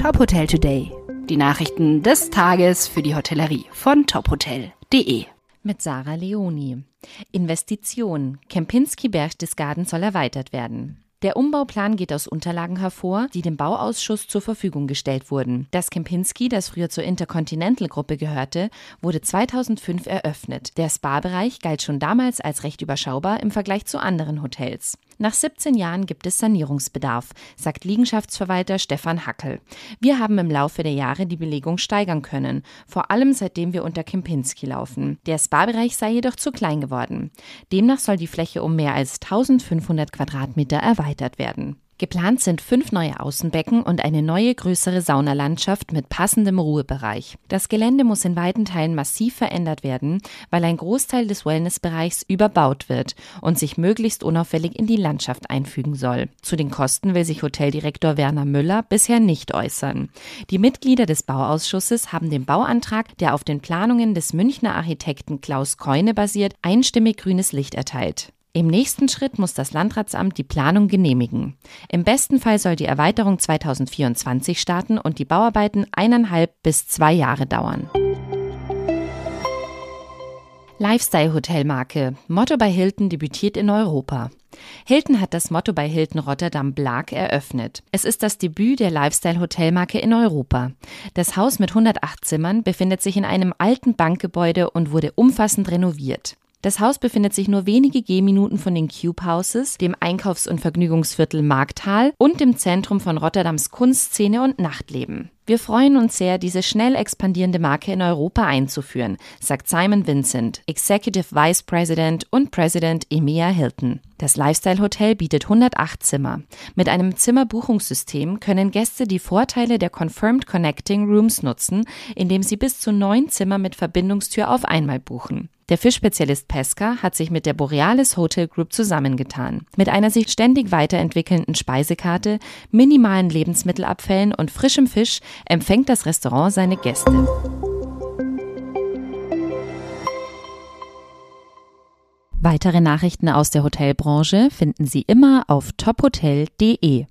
Top Hotel Today. Die Nachrichten des Tages für die Hotellerie von tophotel.de. Mit Sarah Leoni. Investition. Kempinski Berchtesgaden soll erweitert werden. Der Umbauplan geht aus Unterlagen hervor, die dem Bauausschuss zur Verfügung gestellt wurden. Das Kempinski, das früher zur Intercontinental-Gruppe gehörte, wurde 2005 eröffnet. Der Spa-Bereich galt schon damals als recht überschaubar im Vergleich zu anderen Hotels. Nach 17 Jahren gibt es Sanierungsbedarf, sagt Liegenschaftsverwalter Stefan Hackel. Wir haben im Laufe der Jahre die Belegung steigern können, vor allem seitdem wir unter Kempinski laufen. Der Spa-Bereich sei jedoch zu klein geworden. Demnach soll die Fläche um mehr als 1500 Quadratmeter erweitert werden. Geplant sind fünf neue Außenbecken und eine neue größere Saunalandschaft mit passendem Ruhebereich. Das Gelände muss in weiten Teilen massiv verändert werden, weil ein Großteil des Wellnessbereichs überbaut wird und sich möglichst unauffällig in die Landschaft einfügen soll. Zu den Kosten will sich Hoteldirektor Werner Müller bisher nicht äußern. Die Mitglieder des Bauausschusses haben dem Bauantrag, der auf den Planungen des Münchner Architekten Klaus Keune basiert, einstimmig grünes Licht erteilt. Im nächsten Schritt muss das Landratsamt die Planung genehmigen. Im besten Fall soll die Erweiterung 2024 starten und die Bauarbeiten eineinhalb bis zwei Jahre dauern. Lifestyle-Hotelmarke. Motto bei Hilton debütiert in Europa. Hilton hat das Motto bei Hilton Rotterdam Blag eröffnet. Es ist das Debüt der Lifestyle-Hotelmarke in Europa. Das Haus mit 108 Zimmern befindet sich in einem alten Bankgebäude und wurde umfassend renoviert. Das Haus befindet sich nur wenige Gehminuten von den Cube Houses, dem Einkaufs- und Vergnügungsviertel Markthal und dem Zentrum von Rotterdams Kunstszene und Nachtleben. Wir freuen uns sehr, diese schnell expandierende Marke in Europa einzuführen, sagt Simon Vincent, Executive Vice President und President EMEA Hilton. Das Lifestyle Hotel bietet 108 Zimmer. Mit einem Zimmerbuchungssystem können Gäste die Vorteile der Confirmed Connecting Rooms nutzen, indem sie bis zu neun Zimmer mit Verbindungstür auf einmal buchen. Der Fischspezialist Pesca hat sich mit der Borealis Hotel Group zusammengetan. Mit einer sich ständig weiterentwickelnden Speisekarte, minimalen Lebensmittelabfällen und frischem Fisch empfängt das Restaurant seine Gäste. Weitere Nachrichten aus der Hotelbranche finden Sie immer auf tophotel.de.